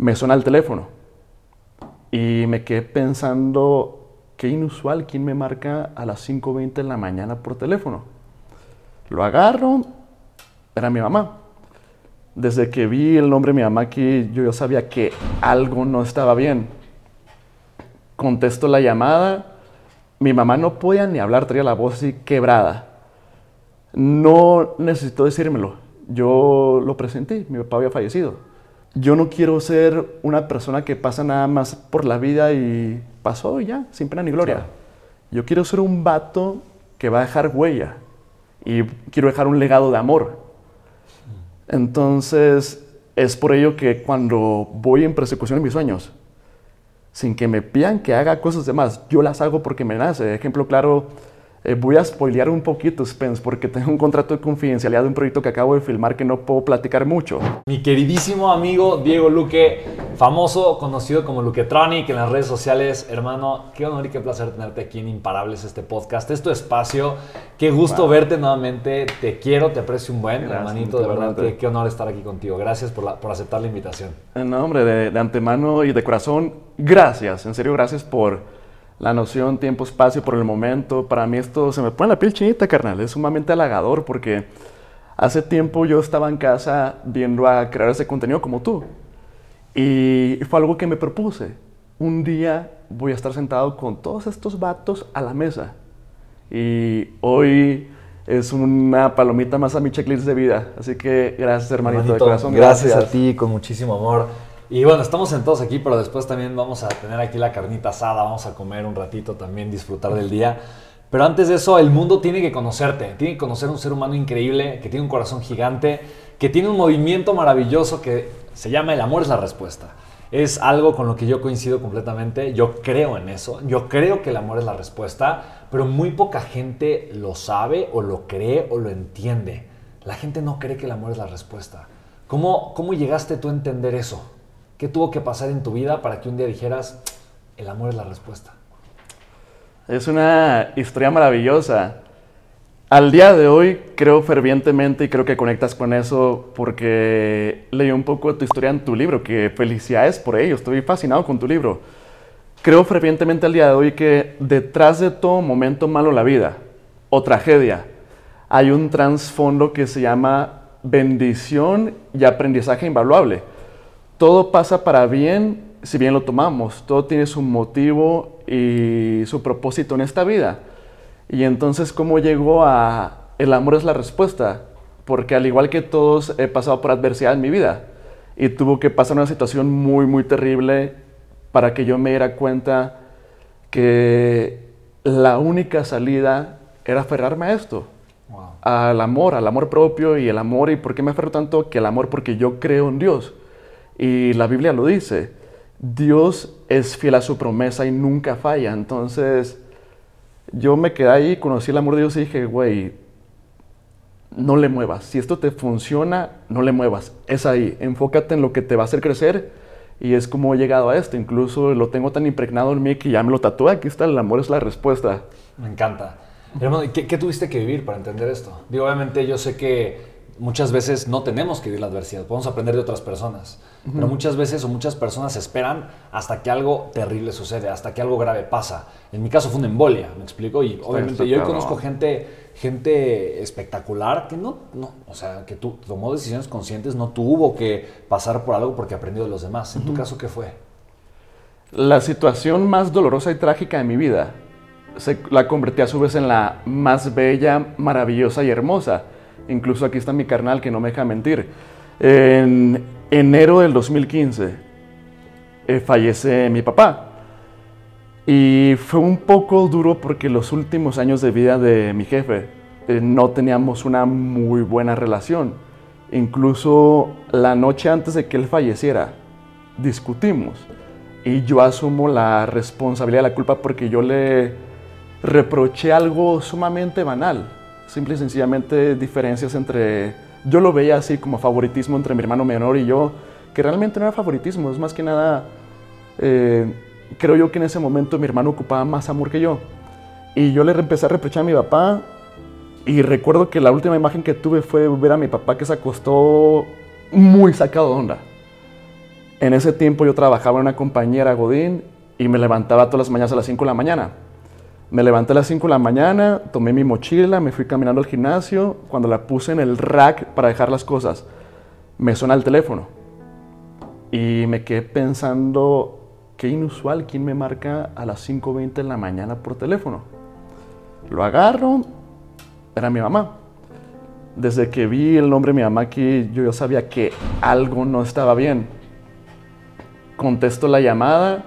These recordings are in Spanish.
me suena el teléfono y me quedé pensando, qué inusual, ¿quién me marca a las 5.20 de la mañana por teléfono? Lo agarro, era mi mamá. Desde que vi el nombre de mi mamá aquí, yo ya sabía que algo no estaba bien. Contesto la llamada, mi mamá no podía ni hablar, tenía la voz así quebrada. No necesitó decírmelo, yo lo presenté, mi papá había fallecido. Yo no quiero ser una persona que pasa nada más por la vida y pasó y ya, sin pena ni gloria. Yo quiero ser un vato que va a dejar huella y quiero dejar un legado de amor. Entonces, es por ello que cuando voy en persecución en mis sueños, sin que me pidan que haga cosas demás, yo las hago porque me nace. Ejemplo claro, eh, voy a spoilear un poquito, Spence, porque tengo un contrato de confidencialidad de un proyecto que acabo de filmar que no puedo platicar mucho. Mi queridísimo amigo Diego Luque, famoso, conocido como Luquetronic en las redes sociales. Hermano, qué honor y qué placer tenerte aquí en Imparables, este podcast. Es tu espacio. Qué gusto verte nuevamente. Te quiero, te aprecio un buen, hermanito. De verdad, qué, qué, honor estar aquí contigo. Gracias por, por aceptar la invitación. En nombre de, de antemano y de corazón, gracias. En serio, gracias por la noción, tiempo, espacio por el momento. Para mí esto se me pone la piel chinita, carnal. Es sumamente halagador porque hace tiempo yo estaba en casa viendo a crear ese contenido como tú. Y fue algo que me propuse. Un día voy a estar sentado con todos estos vatos a la mesa. Y hoy es una palomita más a mi checklist de vida. Así que gracias, hermanito, de corazón. Gracias. gracias a ti, con muchísimo amor. Y bueno, estamos sentados aquí, pero después también vamos a tener aquí la carnita asada, vamos a comer un ratito también, disfrutar del día. Pero antes de eso, el mundo tiene que conocerte, tiene que conocer un ser humano increíble, que tiene un corazón gigante, que tiene un movimiento maravilloso que se llama El amor es la respuesta. Es algo con lo que yo coincido completamente, yo creo en eso, yo creo que el amor es la respuesta, pero muy poca gente lo sabe o lo cree o lo entiende. La gente no cree que el amor es la respuesta. ¿Cómo, cómo llegaste tú a entender eso? ¿Qué tuvo que pasar en tu vida para que un día dijeras, el amor es la respuesta? Es una historia maravillosa. Al día de hoy creo fervientemente y creo que conectas con eso porque leí un poco tu historia en tu libro, que felicidades por ello, estoy fascinado con tu libro. Creo fervientemente al día de hoy que detrás de todo momento malo en la vida o tragedia hay un trasfondo que se llama bendición y aprendizaje invaluable todo pasa para bien si bien lo tomamos. Todo tiene su motivo y su propósito en esta vida. Y entonces, ¿cómo llegó a el amor es la respuesta? Porque al igual que todos, he pasado por adversidad en mi vida. Y tuvo que pasar una situación muy, muy terrible para que yo me diera cuenta que la única salida era aferrarme a esto. Al amor, al amor propio y el amor. ¿Y por qué me aferro tanto? Que el amor porque yo creo en Dios. Y la Biblia lo dice, Dios es fiel a su promesa y nunca falla. Entonces, yo me quedé ahí, conocí el amor de Dios y dije, güey, no le muevas. Si esto te funciona, no le muevas. Es ahí. Enfócate en lo que te va a hacer crecer. Y es como he llegado a esto. Incluso lo tengo tan impregnado en mí que ya me lo tatué. Aquí está, el amor es la respuesta. Me encanta. Hermano, ¿qué, ¿qué, tuviste que vivir para entender esto? Digo, obviamente yo sé que muchas veces no tenemos que vivir la adversidad, podemos aprender de otras personas, pero muchas veces o muchas personas esperan hasta que algo terrible sucede, hasta que algo grave pasa. En mi caso fue una embolia, ¿me explico? Y obviamente yo conozco gente, gente espectacular que no, no, o sea, que tú, tomó decisiones conscientes, no tuvo que pasar por algo porque aprendió de los demás. ¿En tu caso qué fue? La situación más dolorosa y trágica de mi vida se, la convertí a su vez en la más bella, maravillosa y hermosa Incluso aquí está mi carnal que no me deja mentir. En enero del 2015 eh, fallece mi papá. Y fue un poco duro porque los últimos años de vida de mi jefe eh, no teníamos una muy buena relación. Incluso la noche antes de que él falleciera, discutimos. Y yo asumo la responsabilidad, la culpa porque yo le reproché algo sumamente banal simple y sencillamente diferencias entre, yo lo veía así como favoritismo entre mi hermano menor y yo, que realmente no era favoritismo, es más que nada, eh, creo yo que en ese momento mi hermano ocupaba más amor que yo. Y yo le empecé a reprochar a mi papá y recuerdo que la última imagen que tuve fue ver a mi papá que se acostó muy sacado de onda. En ese tiempo yo trabajaba en una compañera Godín y me levantaba todas las mañanas a las 5 de la mañana. Me levanté a las 5 de la mañana, tomé mi mochila, me fui caminando al gimnasio. Cuando la puse en el rack para dejar las cosas, me suena el teléfono. Y me quedé pensando, qué inusual, ¿quién me marca a las 5.20 de la mañana por teléfono? Lo agarro, era mi mamá. Desde que vi el nombre de mi mamá aquí, yo ya sabía que algo no estaba bien. Contesto la llamada,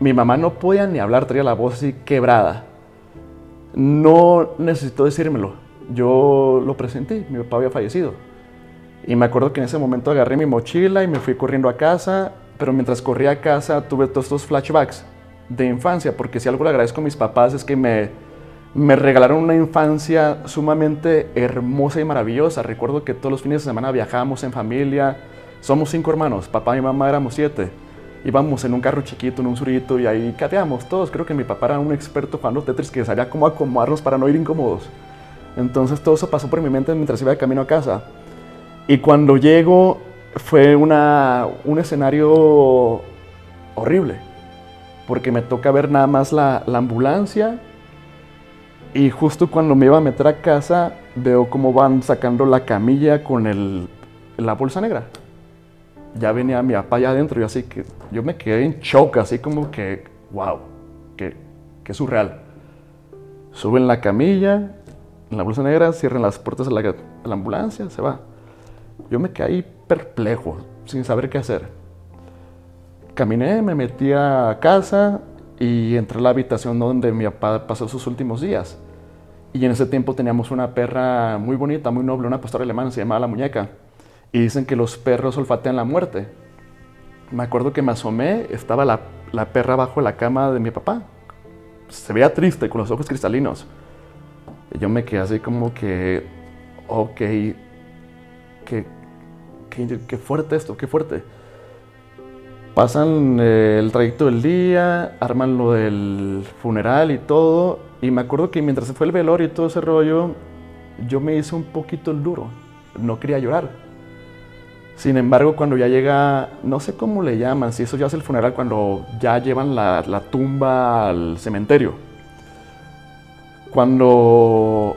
mi mamá no podía ni hablar, tenía la voz así quebrada. No necesitó decírmelo, yo lo presenté, mi papá había fallecido. Y me acuerdo que en ese momento agarré mi mochila y me fui corriendo a casa, pero mientras corría a casa tuve todos estos flashbacks de infancia, porque si algo le agradezco a mis papás es que me, me regalaron una infancia sumamente hermosa y maravillosa. Recuerdo que todos los fines de semana viajábamos en familia, somos cinco hermanos, papá y mamá éramos siete íbamos en un carro chiquito, en un surito, y ahí cateamos todos. Creo que mi papá era un experto jugando Tetris que sabía cómo acomodarnos para no ir incómodos. Entonces todo eso pasó por mi mente mientras iba de camino a casa. Y cuando llego fue una, un escenario horrible, porque me toca ver nada más la, la ambulancia y justo cuando me iba a meter a casa veo cómo van sacando la camilla con el, la bolsa negra ya venía mi papá allá adentro y así que yo me quedé en shock, así como que, wow, que, que surreal. Suben la camilla, en la bolsa negra, cierran las puertas de la, la ambulancia, se va. Yo me ahí perplejo, sin saber qué hacer. Caminé, me metí a casa y entré a la habitación donde mi papá pasó sus últimos días. Y en ese tiempo teníamos una perra muy bonita, muy noble, una pastora alemana, se llamaba La Muñeca y dicen que los perros olfatean la muerte. Me acuerdo que me asomé, estaba la, la perra bajo la cama de mi papá. Se veía triste, con los ojos cristalinos. Y yo me quedé así como que, ok, qué, qué, fuerte esto, qué fuerte. Pasan eh, el trayecto del día, arman lo del funeral y todo. Y me acuerdo que mientras se fue el velorio y todo ese rollo, yo me hice un poquito el duro. No quería llorar sin embargo, cuando ya llega, no sé cómo le llaman, si eso ya es el funeral, cuando ya llevan la, tumba al cementerio. Cuando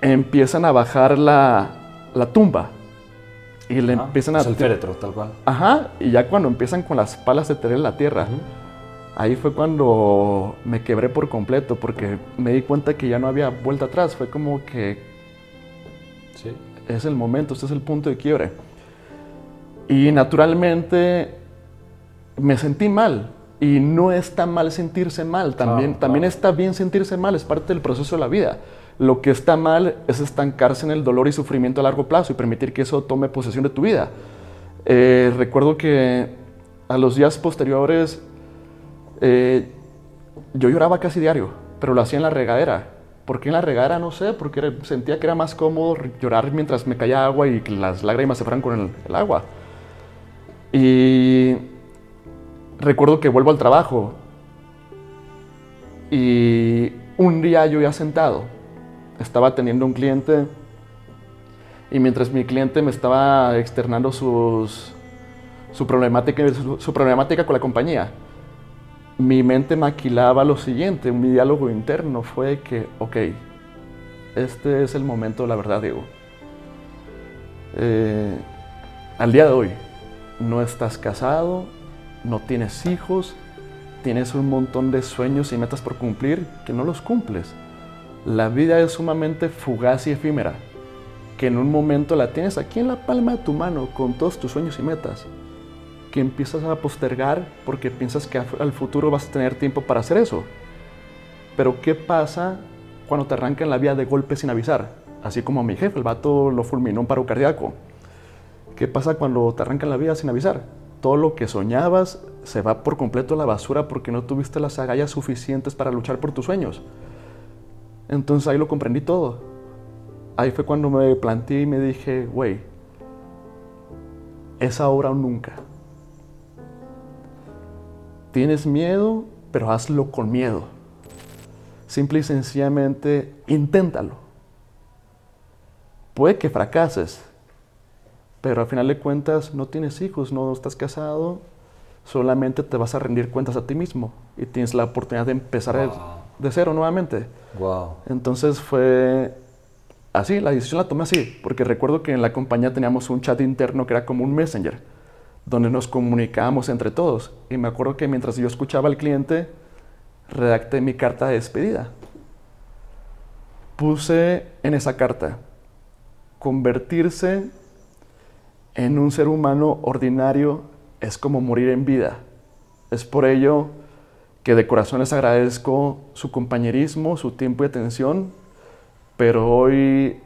empiezan a bajar la, tumba y le empiezan a... Es el féretro, tal cual. Ajá, y ya cuando empiezan con las palas de tener la tierra, ahí fue cuando me quebré por completo, porque me di cuenta que ya no había vuelta atrás. Fue como que... Sí. Es el momento, este es el punto de quiebre. Y naturalmente me sentí mal. Y no está mal sentirse mal, también, también está bien sentirse mal, es parte del proceso de la vida. Lo que está mal es estancarse en el dolor y sufrimiento a largo plazo y permitir que eso tome posesión de tu vida. Eh, recuerdo que a los días posteriores eh, yo lloraba casi diario, pero lo hacía en la regadera. ¿Por qué en la regadera? No sé, porque sentía que era más cómodo llorar mientras me caía agua y que las lágrimas se fueran con el agua. Y recuerdo que vuelvo al trabajo y un día yo ya sentado, estaba teniendo un cliente y mientras mi cliente me estaba externando su, problemática, su, problemática con la compañía, mi mente maquilaba lo siguiente, mi diálogo interno fue que, ok, este es el momento, la verdad, Diego. Eh, al día de hoy, no estás casado, no tienes hijos, tienes un montón de sueños y metas por cumplir que no los cumples. La vida es sumamente fugaz y efímera, que en un momento la tienes aquí en la palma de tu mano con todos tus sueños y metas, que empiezas a postergar porque piensas que al futuro vas a tener tiempo para hacer eso. Pero ¿qué pasa cuando te arrancan la vida de golpe sin avisar? Así como a mi jefe, el vato lo fulminó un paro cardíaco. ¿Qué pasa cuando te arrancan la vida sin avisar? Todo lo que soñabas se va por completo a la basura porque no tuviste las agallas suficientes para luchar por tus sueños. Entonces ahí lo comprendí todo. Ahí fue cuando me planteé y me dije, güey, es ahora o nunca. Tienes miedo, pero hazlo con miedo. Simple y sencillamente, inténtalo. Puede que fracases, pero al final de cuentas no tienes hijos, no estás casado, solamente te vas a rendir cuentas a ti mismo y tienes la oportunidad de empezar Wow. de cero nuevamente. Wow. Entonces fue así, la decisión la tomé así, porque recuerdo que en la compañía teníamos un chat interno que era como un messenger, donde nos comunicábamos entre todos. Y me acuerdo que mientras yo escuchaba al cliente, redacté mi carta de despedida. Puse en esa carta, convertirse en un ser humano ordinario es como morir en vida. Es por ello que de corazón les agradezco su compañerismo, su tiempo y atención, pero hoy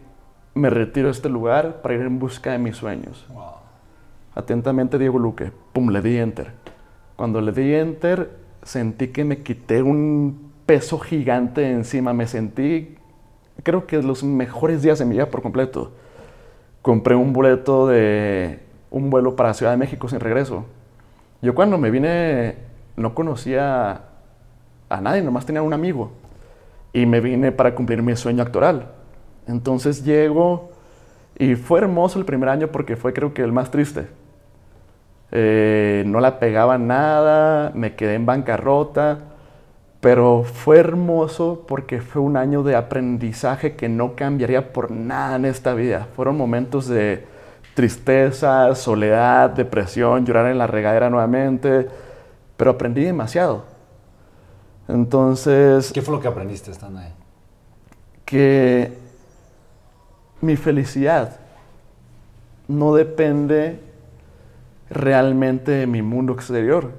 me retiro de este lugar para ir en busca de mis sueños. Wow. Atentamente, Diego Luque. Pum, le di enter. Cuando le di enter, sentí que me quité un peso gigante encima. Me sentí, creo que los mejores días de mi vida por completo. Compré un boleto de un vuelo para Ciudad de México sin regreso. Yo cuando me vine no conocía a nadie, nomás tenía un amigo. Y me vine para cumplir mi sueño actoral. Entonces llego y fue hermoso el primer año porque fue creo que el más triste. Eh, no la pegaba nada, me quedé en bancarrota, pero fue hermoso porque fue un año de aprendizaje que no cambiaría por nada en esta vida. Fueron momentos de tristeza, soledad, depresión, llorar en la regadera nuevamente, pero aprendí demasiado. Entonces, ¿Qué fue lo que aprendiste estando ahí? que mi felicidad no depende realmente de mi mundo exterior.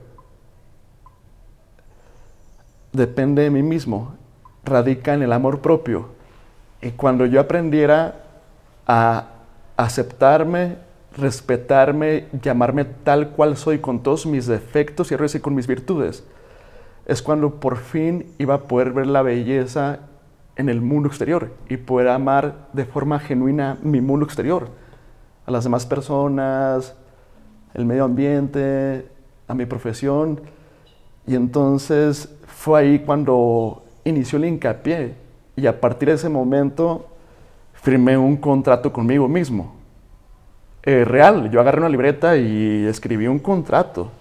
Depende de mí mismo, radica en el amor propio. Y cuando yo aprendiera a aceptarme, respetarme, llamarme tal cual soy con todos mis defectos y errores y con mis virtudes, es cuando por fin iba a poder ver la belleza en el mundo exterior y poder amar de forma genuina mi mundo exterior, a las demás personas, el medio ambiente, a mi profesión. Y entonces fue ahí cuando inició el hincapié y a partir de ese momento firmé un contrato conmigo mismo. Eh, real, yo agarré una libreta y escribí un contrato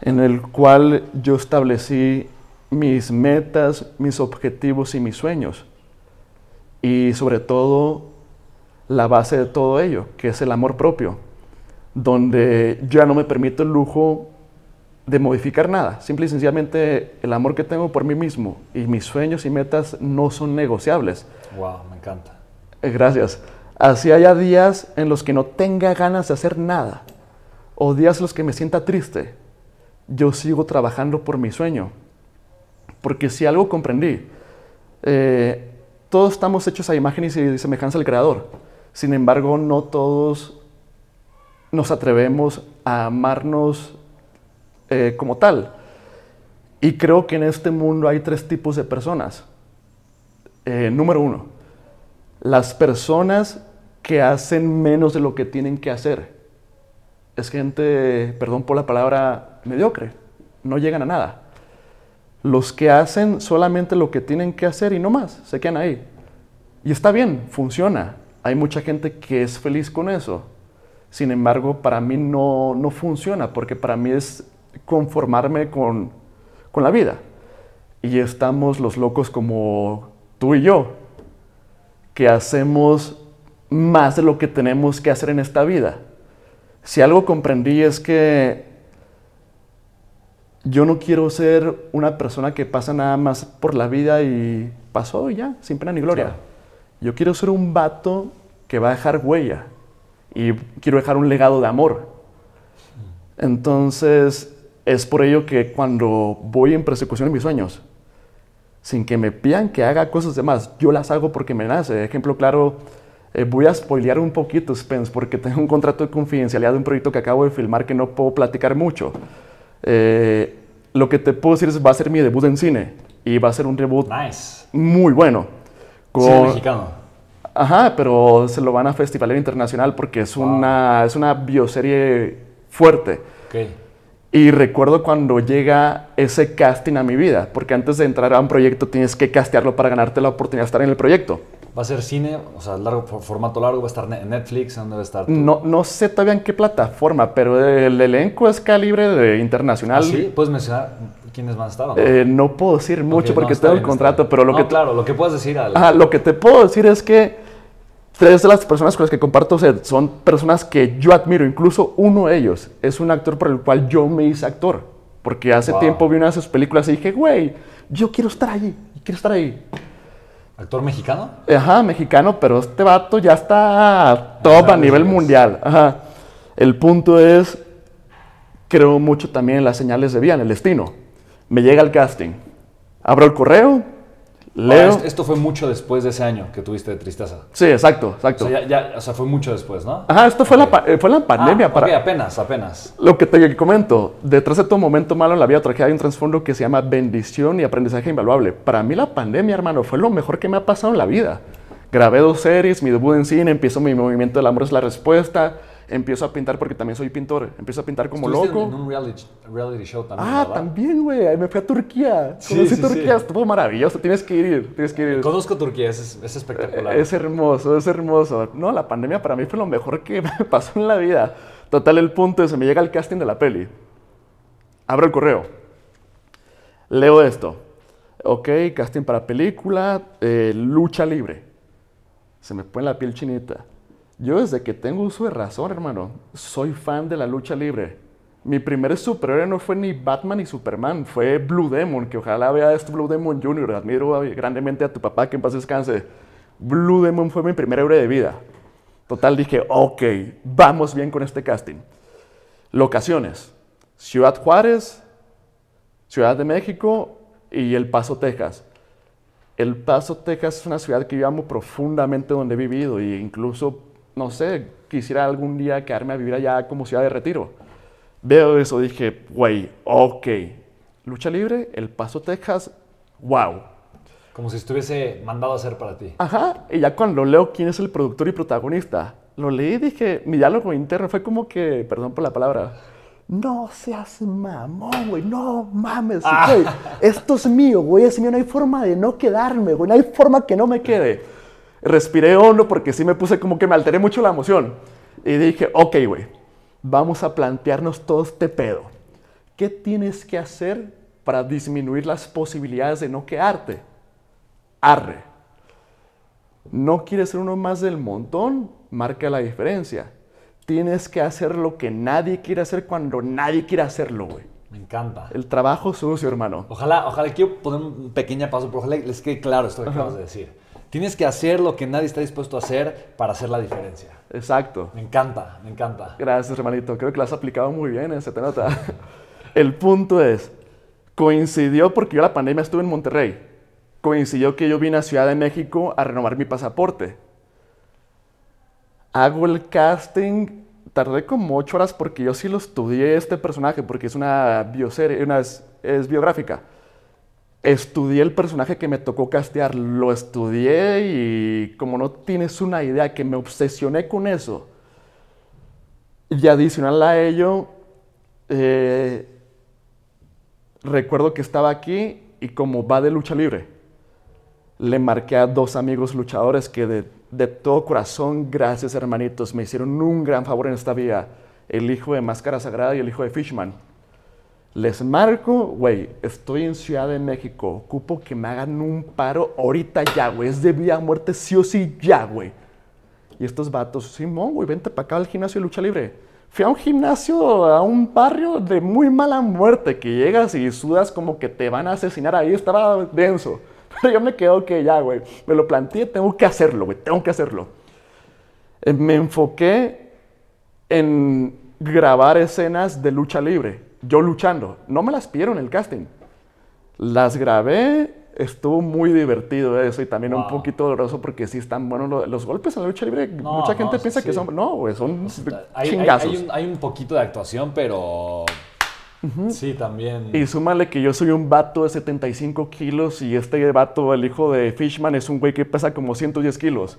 en el cual yo establecí mis metas, mis objetivos y mis sueños. Y sobre todo, la base de todo ello, que es el amor propio, donde ya no me permito el lujo de modificar nada. Simple y sencillamente el amor que tengo por mí mismo y mis sueños y metas no son negociables. Wow, me encanta. Eh, Gracias. Así haya días en los que no tenga ganas de hacer nada o días en los que me sienta triste, yo sigo trabajando por mi sueño. Porque si algo comprendí, eh, todos estamos hechos a imagen y semejanza del Creador. Sin embargo, no todos nos atrevemos a amarnos eh, como tal. Y creo que en este mundo hay tres tipos de personas. Eh, número uno, las personas que hacen menos de lo que tienen que hacer. Es gente, perdón por la palabra, mediocre. No llegan a nada. Los que hacen solamente lo que tienen que hacer y no más, se quedan ahí. Y está bien, funciona. Hay mucha gente que es feliz con eso. Sin embargo, para mí no, no funciona, porque para mí es conformarme con, con la vida. Y estamos los locos como tú y yo, que hacemos más de lo que tenemos que hacer en esta vida. Si algo comprendí es que yo no quiero ser una persona que pasa nada más por la vida y pasó y ya, sin pena ni gloria. Claro. Yo quiero ser un vato que va a dejar huella y quiero dejar un legado de amor. Entonces, es por ello que cuando voy en persecución de mis sueños, sin que me pidan que haga cosas demás, yo las hago porque me nace. Ejemplo claro, eh, voy a spoilear un poquito, Spence, porque tengo un contrato de confidencialidad de un proyecto que acabo de filmar que no puedo platicar mucho. Eh, lo que te puedo decir es va a ser mi debut en cine y va a ser un debut Nice. muy bueno. Sí, Con- mexicano. Ajá, pero se lo van a festivaler internacional porque es, Wow. una, es una bioserie fuerte. Ok. Y recuerdo cuando llega ese casting a mi vida, porque antes de entrar a un proyecto tienes que castearlo para ganarte la oportunidad de estar en el proyecto. ¿Va a ser cine? O sea, largo, for- formato largo, ¿va a estar en Netflix? ¿Dónde va a estar? tú? No, no sé todavía en qué plataforma, pero el elenco es calibre de internacional. ¿Ah, sí? ¿Puedes mencionar quiénes van a estar no? Eh, no puedo decir mucho porque no, tengo bien, el contrato, pero lo No, que claro, lo que puedes decir al... Ajá, lo que te puedo decir es que tres de las personas con las que comparto set son personas que yo admiro. Incluso uno de ellos es un actor por el cual yo me hice actor. Porque hace Wow. tiempo vi una de sus películas y dije, güey, yo quiero estar allí, quiero estar ahí. ¿Actor mexicano? Ajá, mexicano, pero este vato ya está top a grandes nivel mundial. Ajá. El punto es, creo mucho también en las señales de vida, en el destino. Me llega el casting, abro el correo, leo. Esto fue mucho después de ese año que tuviste de tristeza. Sí, exacto, O exacto. sea, ya, ya- o sea, fue mucho después, ¿no? Ajá, esto fue, la, eh, fue la pandemia. Ah, para, ok, apenas, apenas. Lo que te comento, detrás de todo momento malo en la vida tragedia hay un trasfondo que se llama bendición y aprendizaje invaluable. Para mí la pandemia, hermano, fue lo mejor que me ha pasado en la vida. Grabé dos series, mi debut en cine, empiezo mi movimiento del amor es la respuesta, empiezo a pintar porque también soy pintor, empiezo a pintar como loco. En un reality, reality show también, ah, ¿verdad? también, güey, me fui a Turquía. Sí, Conocí sí, Turquía, sí. estuvo maravilloso, tienes que ir, tienes que ir. Conozco Turquía, es, es espectacular. Es hermoso, es hermoso. No, la pandemia para mí fue lo mejor que me pasó en la vida. Total, el punto es, me llega el casting de la peli. Abro el correo. Leo esto. Ok, casting para película, eh, lucha libre. Se me pone la piel chinita. Yo desde que tengo uso de razón, hermano, soy fan de la lucha libre. Mi primer superhéroe no fue ni Batman ni Superman, fue Blue Demon, que ojalá vea esto Blue Demon Jr. Admiro grandemente a tu papá, que en paz descanse. Blue Demon fue mi primer héroe de vida. Total, dije, ok, vamos bien con este casting. Locaciones. Ciudad Juárez, Ciudad de México y El Paso, Texas. El Paso, Texas es una ciudad que yo amo profundamente donde he vivido e incluso, no sé, quisiera algún día quedarme a vivir allá como ciudad de retiro. Veo eso, dije, güey, ok, lucha libre, El Paso, Texas, wow. Como si estuviese mandado a hacer para ti. Ajá, y ya cuando leo quién es el productor y protagonista, lo leí y dije, mi diálogo interno fue como que, perdón por la palabra, no seas mamón, güey, no mames, güey, esto es mío, güey, es mío, no hay forma de no quedarme, güey, no hay forma que no me quede. Respiré hondo porque sí me puse como que me alteré mucho la emoción. Y dije, ok, güey, vamos a plantearnos todo este pedo. ¿Qué tienes que hacer para disminuir las posibilidades de no quedarte? Arre. No quieres ser uno más del montón, marca la diferencia. Tienes que hacer lo que nadie quiere hacer cuando nadie quiere hacerlo, güey. Me encanta. El trabajo sucio, hermano. Ojalá, ojalá, quiero poner un pequeño paso, pero ojalá les quede claro esto que acabas de decir. Tienes que hacer lo que nadie está dispuesto a hacer para hacer la diferencia. Exacto. Me encanta, me encanta. Gracias, hermanito. Creo que lo has aplicado muy bien, eh, se te nota. El punto es, coincidió porque yo la pandemia estuve en Monterrey. Coincidió que yo vine a Ciudad de México a renovar mi pasaporte. Hago el casting, tardé como ocho horas porque yo sí lo estudié este personaje, porque es una bioserie, una, es, es biográfica. Estudié el personaje que me tocó castear, lo estudié y como no tienes una idea, que me obsesioné con eso. Y adicional a ello, eh, recuerdo que estaba aquí y como va de lucha libre, le marqué a dos amigos luchadores que de, de todo corazón, gracias hermanitos, me hicieron un gran favor en esta vía. El hijo de Máscara Sagrada y el hijo de Fishman. Les marco, güey, estoy en Ciudad de México, ocupo que me hagan un paro ahorita ya, güey, es de vida a muerte sí o sí ya, güey. Y estos vatos, Simón, güey, vente para acá al gimnasio de lucha libre. Fui a un gimnasio, a un barrio de muy mala muerte, que llegas y sudas como que te van a asesinar ahí, estaba denso. Pero yo me quedo que ya, güey, me lo planteé, tengo que hacerlo, güey, tengo que hacerlo. Eh, Me enfoqué en grabar escenas de lucha libre, yo luchando. No me las pidieron el casting. Las grabé, estuvo muy divertido eso y también un poquito doloroso porque sí están buenos lo- los golpes en la lucha libre. No, Mucha no, gente sí, piensa que son, no, güey, son Hay, hay- chingazos. hay un, hay un poquito de actuación, pero sí, también. Y súmale que yo soy un vato de 75 kilos y este vato, el hijo de Fishman, es un güey que pesa como 110 kilos.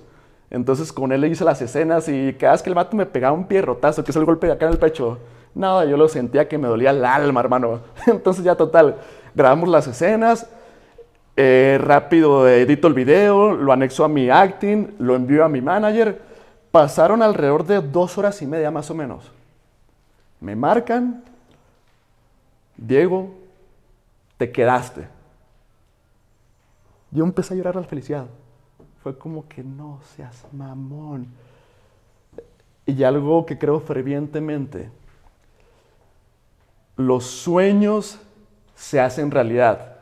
Entonces con él le hice las escenas y cada vez que el vato me pegaba un pierrotazo, que es el golpe de acá en el pecho, nada, yo lo sentía que me dolía el alma, hermano. Entonces ya total, grabamos las escenas, Eh, rápido edito el video, lo anexo a mi acting, lo envío a mi manager. Pasaron alrededor de dos horas y media más o menos. Me marcan, Diego, te quedaste. Yo empecé a llorar la felicidad. Fue como que no seas mamón. Y algo que creo fervientemente, los sueños se hacen realidad.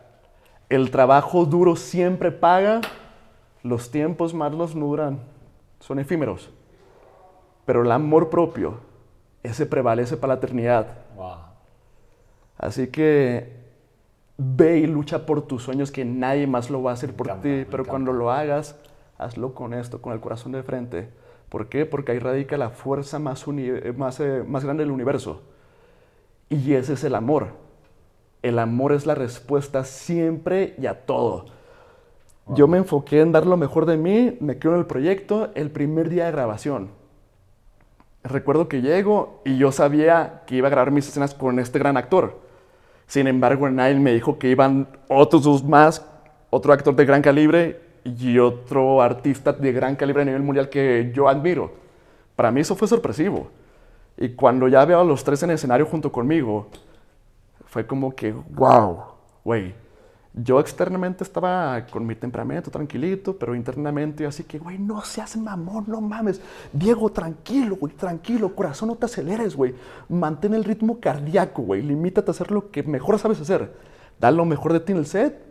El trabajo duro siempre paga, los tiempos malos no duran, son efímeros. Pero el amor propio, ese prevalece para la eternidad. Así que ve y lucha por tus sueños que nadie más lo va a hacer por ti, pero cuando lo hagas, hazlo con esto, con el corazón de frente. ¿Por qué? Porque ahí radica la fuerza más, más, eh, más grande del universo. Y ese es el amor. El amor es la respuesta siempre y a todo. Yo me enfoqué en dar lo mejor de mí, me quedo en el proyecto el primer día de grabación. Recuerdo que llego y yo sabía que iba a grabar mis escenas con este gran actor. Sin embargo, Nile me dijo que iban otros dos más, otro actor de gran calibre y otro artista de gran calibre a nivel mundial que yo admiro. Para mí eso fue sorpresivo. Y cuando ya veo a los tres en el escenario junto conmigo, fue como que, wow, güey. Yo externamente estaba con mi temperamento tranquilito, pero internamente así que, güey, no seas mamón, no mames. Diego, tranquilo, güey, tranquilo, corazón, no te aceleres, güey. Mantén el ritmo cardíaco, güey. Limítate a hacer lo que mejor sabes hacer. Da lo mejor de ti en el set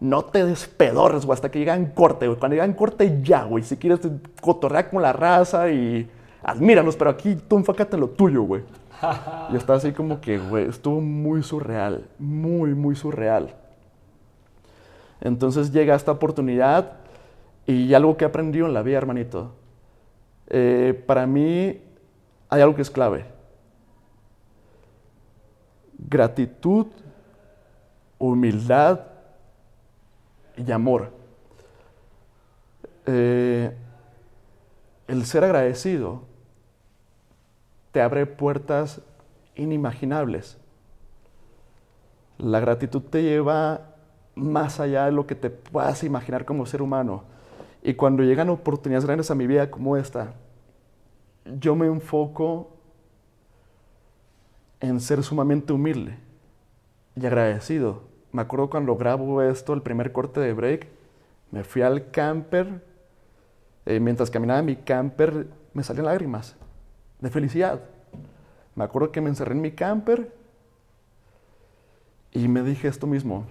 no te despedores, güey, hasta que llega en corte, güey. Cuando llega en corte, ya, güey. Si quieres cotorrear con la raza y admíralos, pero aquí tú enfócate en lo tuyo, güey. y está así como que, güey, estuvo muy surreal, muy, muy surreal. Entonces llega esta oportunidad y algo que he aprendido en la vida, hermanito. Eh, para mí hay algo que es clave. Gratitud, humildad y amor. Eh, el ser agradecido te abre puertas inimaginables. La gratitud te lleva más allá de lo que te puedas imaginar como ser humano. Y cuando llegan oportunidades grandes a mi vida como esta, yo me enfoco en ser sumamente humilde y agradecido me acuerdo cuando grabo esto, el primer corte de break, me fui al camper, eh, mientras caminaba en mi camper me salían lágrimas de felicidad. Me acuerdo que me encerré en mi camper y me dije esto mismo,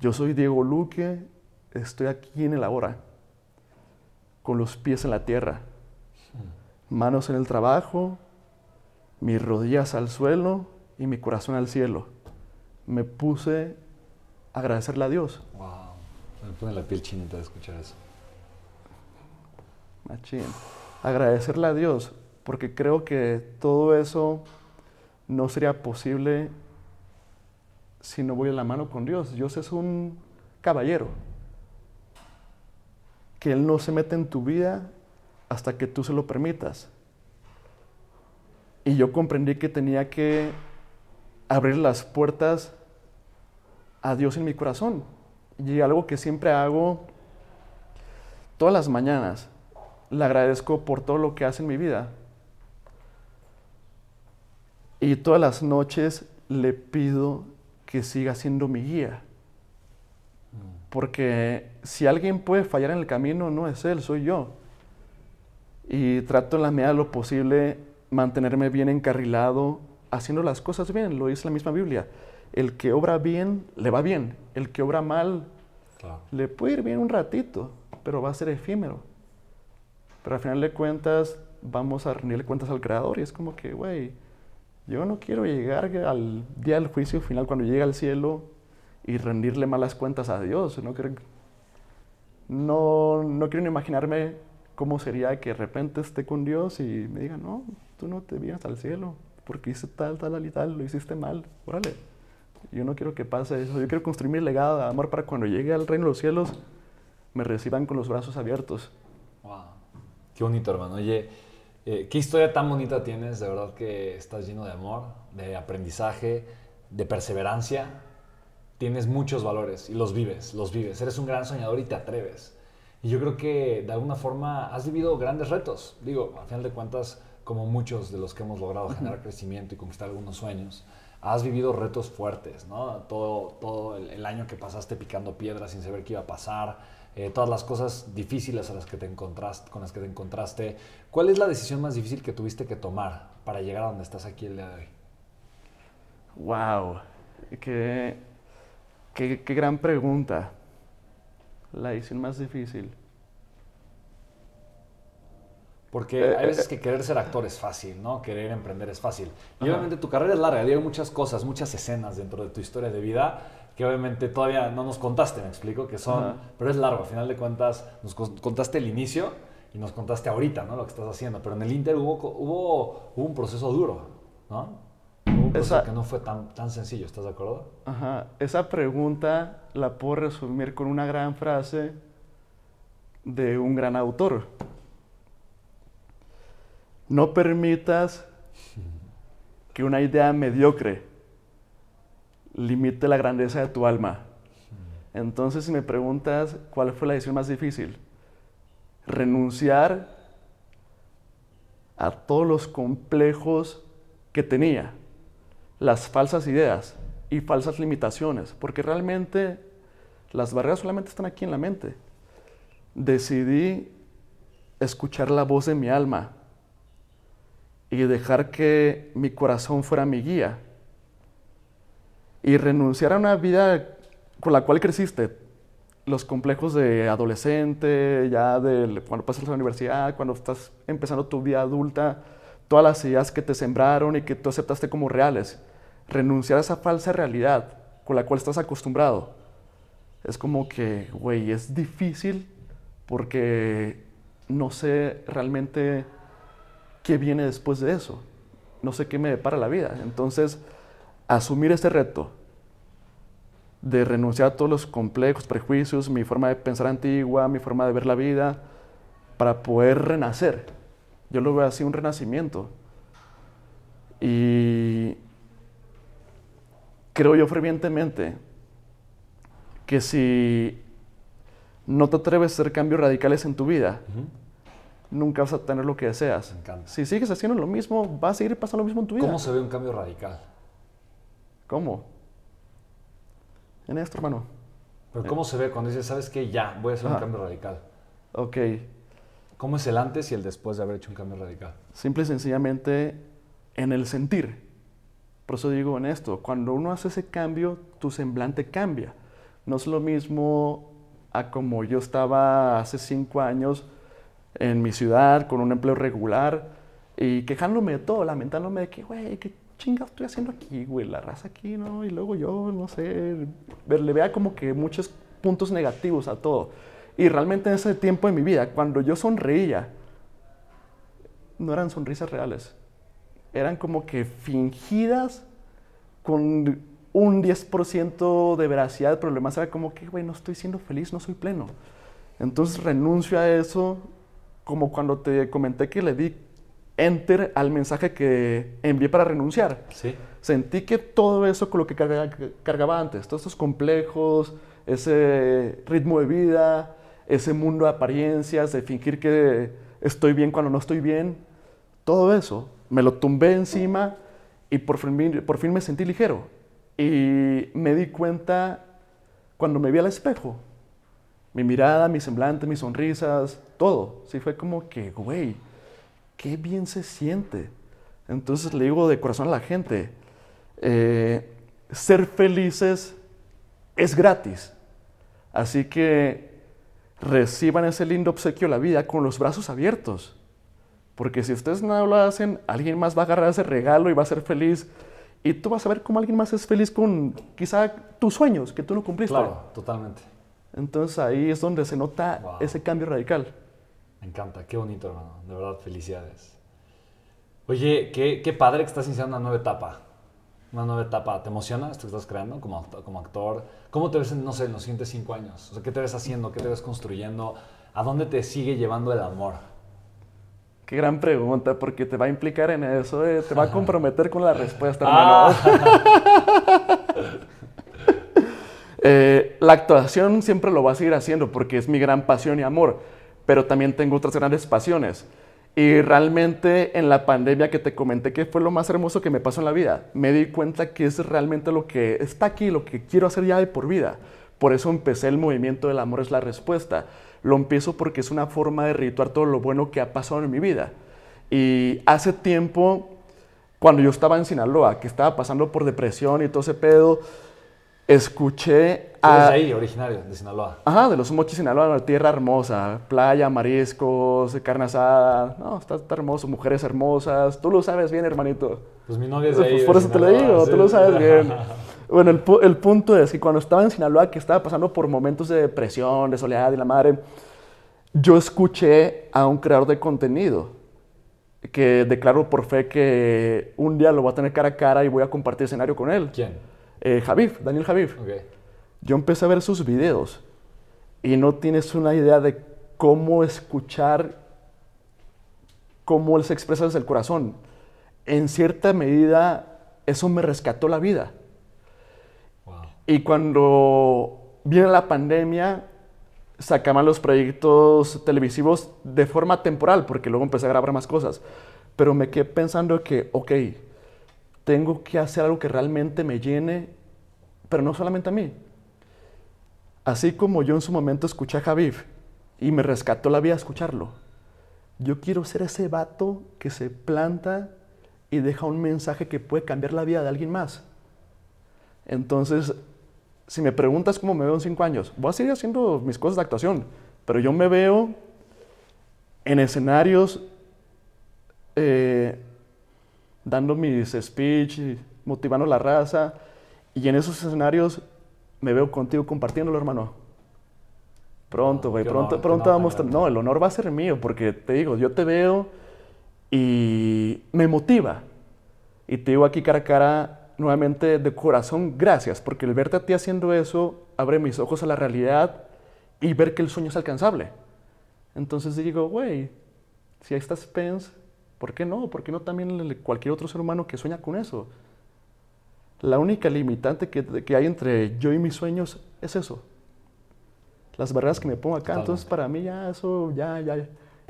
yo soy Diego Luque, estoy aquí en el ahora, con los pies en la tierra, manos en el trabajo, mis rodillas al suelo y mi corazón al cielo me puse a agradecerle a Dios. Wow, me pone la piel chinita de escuchar eso. Machín. Agradecerle a Dios, porque creo que todo eso no sería posible si no voy a la mano con Dios. Dios es un caballero. Que Él no se mete en tu vida hasta que tú se lo permitas. Y yo comprendí que tenía que abrir las puertas a Dios en mi corazón. Y algo que siempre hago todas las mañanas, le agradezco por todo lo que hace en mi vida. Y todas las noches le pido que siga siendo mi guía. Porque si alguien puede fallar en el camino, no es él, soy yo. Y trato en la medida de lo posible mantenerme bien encarrilado, haciendo las cosas bien, lo dice la misma Biblia el que obra bien, le va bien. El que obra mal, le puede ir bien un ratito, pero va a ser efímero. Pero al final de cuentas, vamos a rendirle cuentas al Creador y es como que, güey, yo no quiero llegar al día del juicio final cuando llegue al cielo y rendirle malas cuentas a Dios. No quiero, no, no quiero ni imaginarme cómo sería que de repente esté con Dios y me diga, no, tú no te vienes al cielo porque hice tal, tal, tal y tal, lo hiciste mal. Órale, yo no quiero que pase eso. Yo quiero construir mi legado de amor para cuando llegue al reino de los cielos me reciban con los brazos abiertos. Wow. Qué bonito, hermano. Oye, eh, qué historia tan bonita tienes. De verdad que estás lleno de amor, de aprendizaje, de perseverancia. tienes muchos valores y los vives, los vives. Eres un gran soñador y te atreves. Y yo creo que de alguna forma has vivido grandes retos. Digo, al final de cuentas, como muchos de los que hemos logrado generar crecimiento y conquistar algunos sueños, has vivido retos fuertes, ¿no? Todo, todo el, año que pasaste picando piedras sin saber qué iba a pasar, eh, todas las cosas difíciles a las que te encontraste, con las que te encontraste. ¿Cuál es la decisión más difícil que tuviste que tomar para llegar a donde estás aquí el día de hoy? Wow, qué, qué, qué gran pregunta. La decisión más difícil. Porque eh, hay veces eh, que querer ser actor es fácil, ¿no? Querer emprender es fácil. Y obviamente tu carrera es larga, hay muchas cosas, muchas escenas dentro de tu historia de vida que obviamente todavía no nos contaste, me explico, que son, pero es largo, al final de cuentas nos contaste el inicio y nos contaste ahorita, ¿no? Lo que estás haciendo, pero en el Inter hubo, hubo, un proceso duro, ¿no? Hubo un proceso que no fue tan, tan sencillo, ¿estás de acuerdo? Ajá, esa pregunta la puedo resumir con una gran frase de un gran autor no permitas que una idea mediocre limite la grandeza de tu alma. Entonces, si me preguntas cuál fue la decisión más difícil, renunciar a todos los complejos que tenía, las falsas ideas y falsas limitaciones, porque realmente las barreras solamente están aquí en la mente. Decidí escuchar la voz de mi alma y dejar que mi corazón fuera mi guía y renunciar a una vida con la cual creciste. Los complejos de adolescente, ya de cuando pasas a la universidad, cuando estás empezando tu vida adulta, todas las ideas que te sembraron y que tú aceptaste como reales. Renunciar a esa falsa realidad con la cual estás acostumbrado. Es como que, güey, es difícil porque no sé realmente qué viene después de eso. No sé qué me depara la vida. Entonces, asumir este reto de renunciar a todos los complejos, prejuicios, mi forma de pensar antigua, mi forma de ver la vida, para poder renacer. Yo lo veo así, un renacimiento. Y creo yo fervientemente que si no te atreves a hacer cambios radicales en tu vida, nunca vas a tener lo que deseas. Si sigues haciendo lo mismo, va a seguir pasando lo mismo en tu vida. ¿Cómo se ve un cambio radical? ¿Cómo? En esto, hermano. Pero ¿cómo se ve cuando dices, sabes qué? Ya, voy a hacer un cambio radical. Ok. ¿Cómo es el antes y el después de haber hecho un cambio radical? Simple y sencillamente en el sentir. Por eso digo en esto, cuando uno hace ese cambio, tu semblante cambia. No es lo mismo a como yo estaba hace cinco años en mi ciudad con un empleo regular y quejándome de todo, lamentándome de que, güey, qué chingados estoy haciendo aquí, güey, la raza aquí, ¿no? Y luego yo, no sé, le vea como que muchos puntos negativos a todo. Y realmente en ese tiempo de mi vida, cuando yo sonreía, no eran sonrisas reales. Eran como que fingidas con un 10% de veracidad, lo demás era como que, güey, no estoy siendo feliz, no soy pleno. Entonces renuncio a eso como cuando te comenté que le di enter al mensaje que envié para renunciar. Sí. Sentí que todo eso con lo que cargaba, antes, todos estos complejos, ese ritmo de vida, ese mundo de apariencias, de fingir que estoy bien cuando no estoy bien, todo eso me lo tumbé encima y por fin, por fin me sentí ligero. Y me di cuenta cuando me vi al espejo mi mirada, mi semblante, mis sonrisas, todo. Sí fue como que, güey, qué bien se siente. Entonces le digo de corazón a la gente, eh, ser felices es gratis. Así que reciban ese lindo obsequio de la vida con los brazos abiertos. Porque si ustedes no lo hacen, alguien más va a agarrar ese regalo y va a ser feliz. Y tú vas a ver cómo alguien más es feliz con quizá tus sueños que tú no cumpliste. Claro, totalmente. Entonces ahí es donde se nota ese cambio radical. Me encanta, qué bonito, hermano. De verdad, felicidades. Oye, qué, qué padre que estás iniciando una nueva etapa. Una nueva etapa. ¿Te emociona esto que estás creando como, como actor? ¿Cómo te ves, en, no sé, en los siguientes cinco años? O sea, ¿qué te ves haciendo? ¿Qué te ves construyendo? ¿A dónde te sigue llevando el amor? Qué gran pregunta, porque te va a implicar en eso, eh, te va a comprometer con la respuesta, hermano. Ah. Eh, la actuación siempre lo voy a seguir haciendo porque es mi gran pasión y amor, pero también tengo otras grandes pasiones. Y realmente en la pandemia que te comenté que fue lo más hermoso que me pasó en la vida, me di cuenta que es realmente lo que está aquí, lo que quiero hacer ya de por vida. Por eso empecé el movimiento del amor es la respuesta. Lo empiezo porque es una forma de rituar todo lo bueno que ha pasado en mi vida. Y hace tiempo, cuando yo estaba en Sinaloa, que estaba pasando por depresión y todo ese pedo, escuché a... ahí, originario, de Sinaloa? Ajá, de los Mochis, Sinaloa, tierra hermosa. Playa, mariscos, carne asada. No, está, hermoso, mujeres hermosas. Tú lo sabes bien, hermanito. Pues mi novia es de ahí. Pues por eso te lo digo, tú lo sabes bien. Bueno, el, el, punto es que cuando estaba en Sinaloa, que estaba pasando por momentos de depresión, de soledad y la madre, yo escuché a un creador de contenido que declaró por fe que un día lo voy a tener cara a cara y voy a compartir escenario con él. ¿Quién? Eh, Javif, Daniel Javif. Yo empecé a ver sus videos y no tienes una idea de cómo escuchar cómo él se expresa desde el corazón. En cierta medida, eso me rescató la vida. Y cuando viene la pandemia, sacaban los proyectos televisivos de forma temporal, porque luego empecé a grabar más cosas. Pero me quedé pensando que, ok, tengo que hacer algo que realmente me llene, pero no solamente a mí. Así como yo en su momento escuché a Javif y me rescató la vida escucharlo, yo quiero ser ese vato que se planta y deja un mensaje que puede cambiar la vida de alguien más. Entonces, si me preguntas cómo me veo en cinco años, voy a seguir haciendo mis cosas de actuación, pero yo me veo en escenarios eh, dando mis speech, motivando la raza. Y en esos escenarios me veo contigo compartiéndolo, hermano. Pronto, güey, pronto, pronto vamos a... No, el honor va a ser mío, porque te digo, yo te veo y me motiva. Y te digo aquí cara a cara, nuevamente de corazón, gracias, porque el verte a ti haciendo eso abre mis ojos a la realidad y ver que el sueño es alcanzable. Entonces digo, güey, si ahí estás Spence, ¿Por qué no? ¿Por qué no también cualquier otro ser humano que sueña con eso? La única limitante que, hay entre yo y mis sueños es eso. Las barreras que me pongo acá. Entonces, para mí ya eso ya, ya,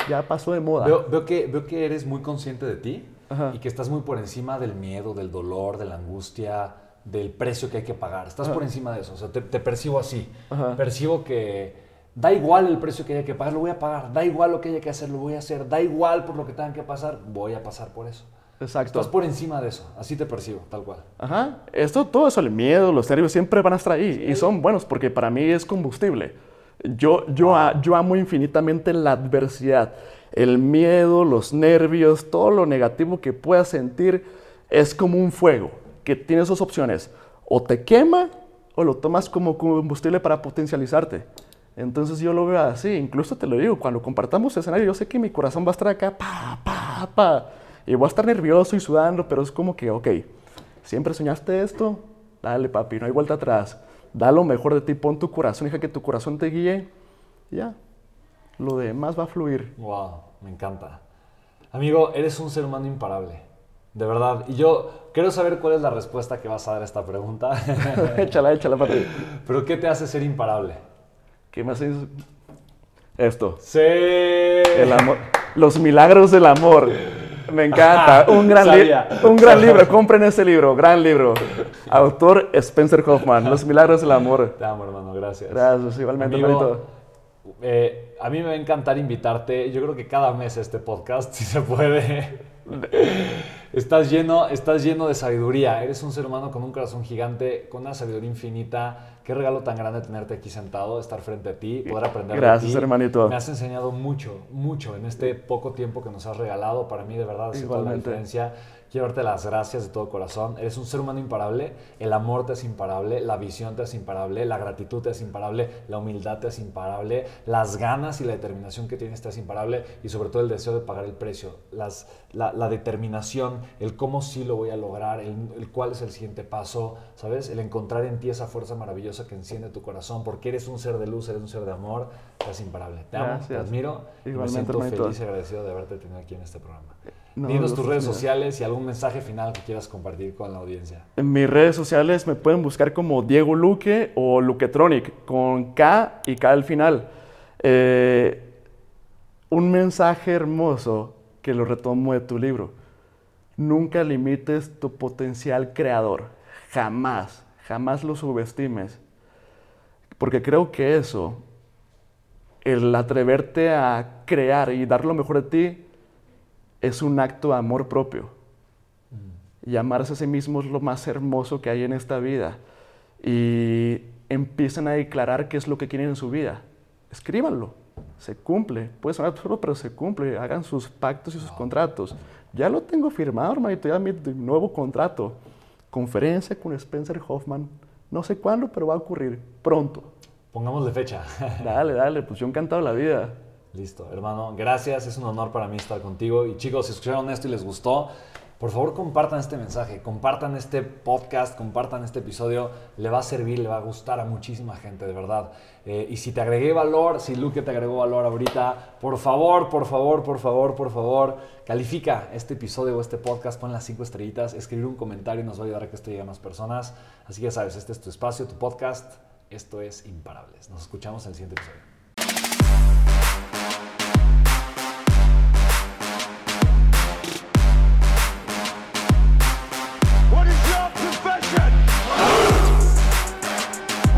ya pasó de moda. Veo, que, veo que eres muy consciente de ti y que estás muy por encima del miedo, del dolor, de la angustia, del precio que hay que pagar. Estás por encima de eso. O sea, te, percibo así. Percibo que Da igual el precio que haya que pagar, lo voy a pagar. Da igual lo que haya que hacer, lo voy a hacer. Da igual por lo que tengan que pasar, voy a pasar por eso. Exacto. Estás por encima de eso, así te percibo, tal cual. Ajá. Esto, todo eso, el miedo, los nervios siempre van a estar ahí y son buenos porque para mí es combustible. Yo, yo, yo amo infinitamente la adversidad. El miedo, los nervios, todo lo negativo que puedas sentir es como un fuego que tiene dos opciones. O te quema o lo tomas como combustible para potencializarte. Entonces yo lo veo así, incluso te lo digo, cuando compartamos escenario, yo sé que mi corazón va a estar acá, pa, pa, pa, y voy a estar nervioso y sudando, pero es como que, ok, siempre soñaste esto, dale papi, no hay vuelta atrás, da lo mejor de ti, pon tu corazón, deja que tu corazón te guíe, ya, lo demás va a fluir. Wow, me encanta. Amigo, eres un ser humano imparable. De verdad. Y yo quiero saber cuál es la respuesta que vas a dar a esta pregunta. échala, échala, papi. Pero ¿qué te hace ser imparable? ¿Qué me haces? Esto. Sí. El amor. Los milagros del amor. Me encanta. Un gran, un gran libro. Compren ese libro. Gran libro. Autor Spencer Hoffman. Los milagros del amor. Te amo, hermano. Gracias. Gracias. Igualmente, Amigo, eh, a mí me va a encantar invitarte. Yo creo que cada mes este podcast, si se puede. Estás lleno, estás lleno de sabiduría. Eres un ser humano con un corazón gigante, con una sabiduría infinita Qué regalo tan grande tenerte aquí sentado, estar frente a ti, poder aprender Gracias, de ti. hermanito. Me has enseñado mucho, mucho en este poco tiempo que nos has regalado. Para mí, de verdad, ha toda la diferencia. Quiero darte las gracias de todo corazón. Eres un ser humano imparable. El amor te es imparable. La visión te es imparable. La gratitud te es imparable. La humildad te es imparable. Las ganas y la determinación que tienes te es imparable. Y sobre todo el deseo de pagar el precio. Las, la, determinación motivación, el cómo sí lo voy a lograr, el, cuál es el siguiente paso, ¿sabes? El encontrar en ti esa fuerza maravillosa que enciende tu corazón, porque eres un ser de luz, eres un ser de amor, es imparable. Te amo, te admiro y me siento feliz y agradecido de haberte tenido aquí en este programa. Dinos tus redes sociales y algún mensaje final que quieras compartir con la audiencia. En mis redes sociales me pueden buscar como Diego Luque o Luquetronic, con K y K al final. Eh, un mensaje hermoso que lo retomo de tu libro. Nunca limites tu potencial creador. Jamás, jamás lo subestimes. Porque creo que eso, el atreverte a crear y dar lo mejor de ti, es un acto de amor propio. Y amarse a sí mismo es lo más hermoso que hay en esta vida. Y empiezan a declarar qué es lo que quieren en su vida. Escríbanlo se cumple. Puede sonar absurdo, pero se cumple. Hagan sus pactos y sus contratos. Ya lo tengo firmado, hermanito, ya mi nuevo contrato. Conferencia con Spencer Hoffman. No sé cuándo, pero va a ocurrir pronto. Pongamos de fecha. dale, dale, pues yo encantado la vida. Listo, hermano, gracias, es un honor para mí estar contigo. Y chicos, si escucharon esto y les gustó, por favor compartan este mensaje, compartan este podcast, compartan este episodio, le va a servir, le va a gustar a muchísima gente, de verdad. Eh, y si te agregué valor, si Luke te agregó valor ahorita, por favor, por favor, por favor, por favor, califica este episodio o este podcast, pon las cinco estrellitas, escribir un comentario nos va a ayudar a que esto llegue a más personas. Así que ya sabes, este es tu espacio, tu podcast, esto es Imparables. Nos escuchamos en el siguiente episodio.